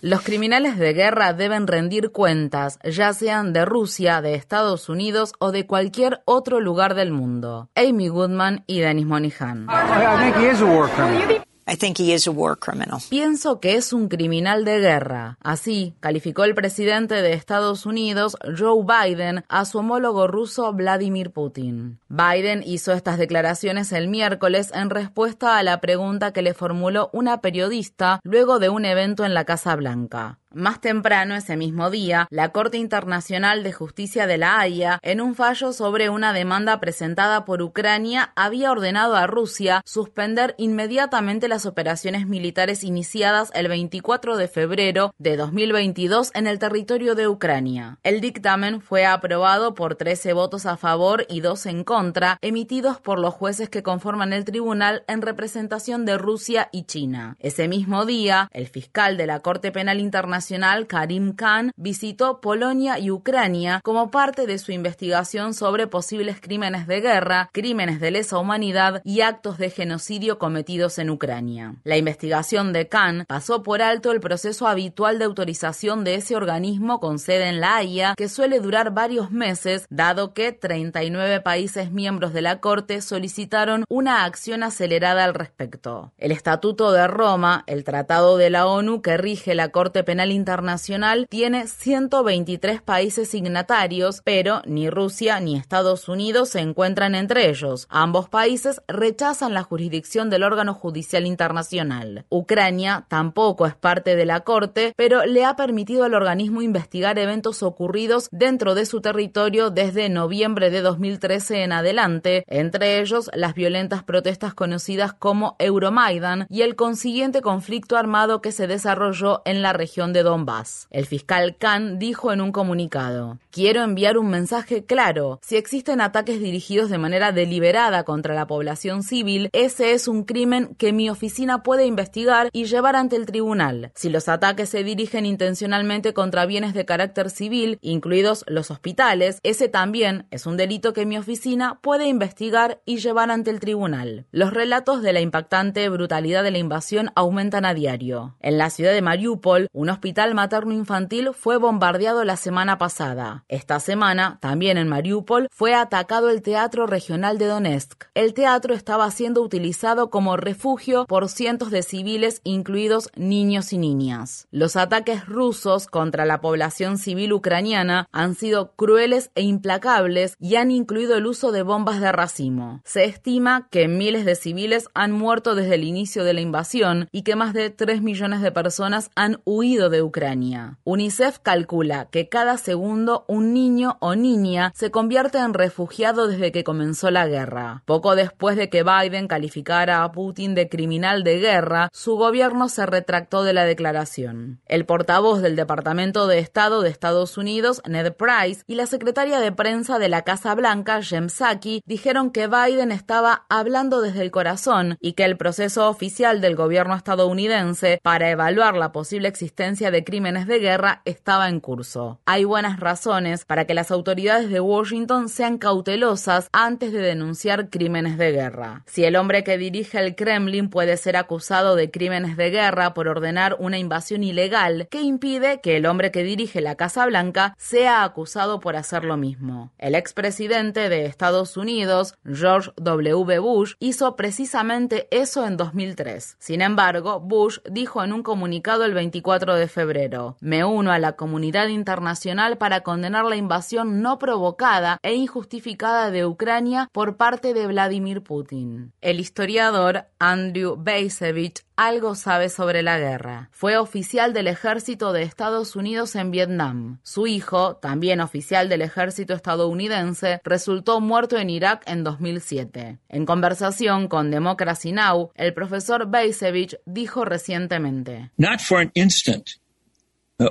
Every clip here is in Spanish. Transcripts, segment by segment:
Los criminales de guerra deben rendir cuentas, ya sean de Rusia, de Estados Unidos o de cualquier otro lugar del mundo. Amy Goodman y Dennis Monihan. Pienso que es un criminal de guerra. Así calificó el presidente de Estados Unidos, Joe Biden, a su homólogo ruso Vladimir Putin. Biden hizo estas declaraciones el miércoles en respuesta a la pregunta que le formuló una periodista luego de un evento en la Casa Blanca. Más temprano, ese mismo día, la Corte Internacional de Justicia de la Haya, en un fallo sobre una demanda presentada por Ucrania, había ordenado a Rusia suspender inmediatamente las operaciones militares iniciadas el 24 de febrero de 2022 en el territorio de Ucrania. El dictamen fue aprobado por 13 votos a favor y 2 en contra, emitidos por los jueces que conforman el tribunal en representación de Rusia y China. Ese mismo día, el fiscal de la Corte Penal Internacional Karim Khan visitó Polonia y Ucrania como parte de su investigación sobre posibles crímenes de guerra, crímenes de lesa humanidad y actos de genocidio cometidos en Ucrania. La investigación de Khan pasó por alto el proceso habitual de autorización de ese organismo con sede en La Haya, que suele durar varios meses, dado que 39 países miembros de la Corte solicitaron una acción acelerada al respecto. El Estatuto de Roma, el Tratado de la ONU que rige la Corte Penal internacional tiene 123 países signatarios, pero ni Rusia ni Estados Unidos se encuentran entre ellos. Ambos países rechazan la jurisdicción del órgano judicial internacional. Ucrania tampoco es parte de la Corte, pero le ha permitido al organismo investigar eventos ocurridos dentro de su territorio desde noviembre de 2013 en adelante, entre ellos las violentas protestas conocidas como Euromaidan y el consiguiente conflicto armado que se desarrolló en la región de Donbass. El fiscal Khan dijo en un comunicado, quiero enviar un mensaje claro. Si existen ataques dirigidos de manera deliberada contra la población civil, ese es un crimen que mi oficina puede investigar y llevar ante el tribunal. Si los ataques se dirigen intencionalmente contra bienes de carácter civil, incluidos los hospitales, ese también es un delito que mi oficina puede investigar y llevar ante el tribunal. Los relatos de la impactante brutalidad de la invasión aumentan a diario. En la ciudad de Mariupol, un hospital hospital materno infantil fue bombardeado la semana pasada. Esta semana, también en Mariupol, fue atacado el Teatro Regional de Donetsk. El teatro estaba siendo utilizado como refugio por cientos de civiles, incluidos niños y niñas. Los ataques rusos contra la población civil ucraniana han sido crueles e implacables y han incluido el uso de bombas de racimo. Se estima que miles de civiles han muerto desde el inicio de la invasión y que más de 3 millones de personas han huido de Ucrania. UNICEF calcula que cada segundo un niño o niña se convierte en refugiado desde que comenzó la guerra. Poco después de que Biden calificara a Putin de criminal de guerra, su gobierno se retractó de la declaración. El portavoz del Departamento de Estado de Estados Unidos, Ned Price, y la secretaria de prensa de la Casa Blanca, Jem Psaki, dijeron que Biden estaba hablando desde el corazón y que el proceso oficial del gobierno estadounidense para evaluar la posible existencia de crímenes de guerra estaba en curso. Hay buenas razones para que las autoridades de Washington sean cautelosas antes de denunciar crímenes de guerra. Si el hombre que dirige el Kremlin puede ser acusado de crímenes de guerra por ordenar una invasión ilegal, ¿qué impide que el hombre que dirige la Casa Blanca sea acusado por hacer lo mismo? El expresidente de Estados Unidos, George W. Bush, hizo precisamente eso en 2003. Sin embargo, Bush dijo en un comunicado el 24 de febrero. Me uno a la comunidad internacional para condenar la invasión no provocada e injustificada de Ucrania por parte de Vladimir Putin. El historiador Andrew Beisevich algo sabe sobre la guerra. Fue oficial del ejército de Estados Unidos en Vietnam. Su hijo, también oficial del ejército estadounidense, resultó muerto en Irak en 2007. En conversación con Democracy Now, el profesor Beisevich dijo recientemente: Not for an instant Uh,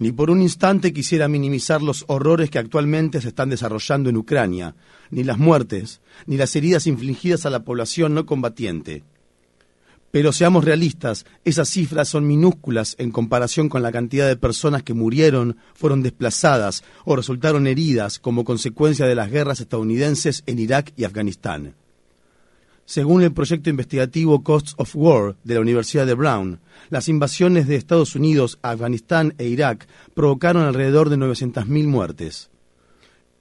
ni por un instante quisiera minimizar los horrores que actualmente se están desarrollando en Ucrania, ni las muertes, ni las heridas infligidas a la población no combatiente. Pero seamos realistas, esas cifras son minúsculas en comparación con la cantidad de personas que murieron, fueron desplazadas o resultaron heridas como consecuencia de las guerras estadounidenses en Irak y Afganistán. Según el proyecto investigativo Costs of War de la Universidad de Brown, las invasiones de Estados Unidos a Afganistán e Irak provocaron alrededor de 900.000 muertes.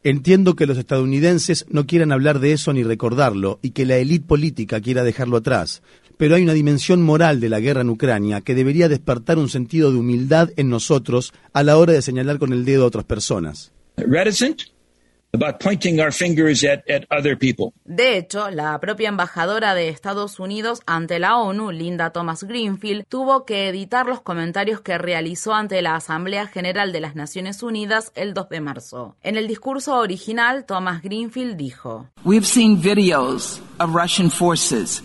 Entiendo que los estadounidenses no quieran hablar de eso ni recordarlo y que la élite política quiera dejarlo atrás, pero hay una dimensión moral de la guerra en Ucrania que debería despertar un sentido de humildad en nosotros a la hora de señalar con el dedo a otras personas. De hecho, la propia embajadora de Estados Unidos ante la ONU, Linda Thomas Greenfield, tuvo que editar los comentarios que realizó ante la Asamblea General de las Naciones Unidas el 2 de marzo. En el discurso original, Thomas Greenfield dijo: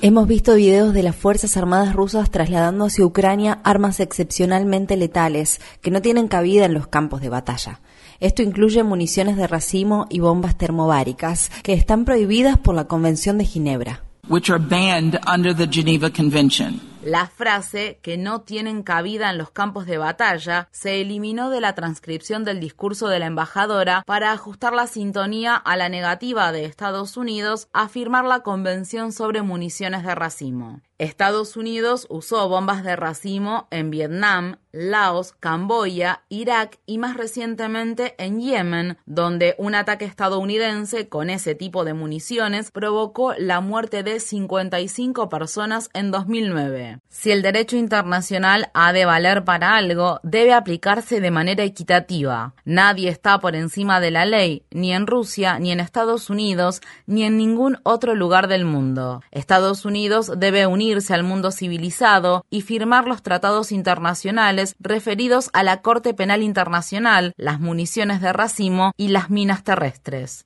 Hemos visto videos de las Fuerzas Armadas rusas trasladando hacia Ucrania armas excepcionalmente letales que no tienen cabida en los campos de batalla. Esto incluye municiones de racimo y bombas termobáricas que están prohibidas por la Convención de Ginebra. La frase que no tienen cabida en los campos de batalla se eliminó de la transcripción del discurso de la embajadora para ajustar la sintonía a la negativa de Estados Unidos a firmar la Convención sobre Municiones de Racimo. Estados Unidos usó bombas de racimo en Vietnam, Laos, Camboya, Irak y más recientemente en Yemen, donde un ataque estadounidense con ese tipo de municiones provocó la muerte de 55 personas en 2009. Si el derecho internacional ha de valer para algo, debe aplicarse de manera equitativa. Nadie está por encima de la ley, ni en Rusia, ni en Estados Unidos, ni en ningún otro lugar del mundo. Estados Unidos debe unir al mundo civilizado y firmar los tratados internacionales referidos a la Corte Penal Internacional, las municiones de racimo y las minas terrestres.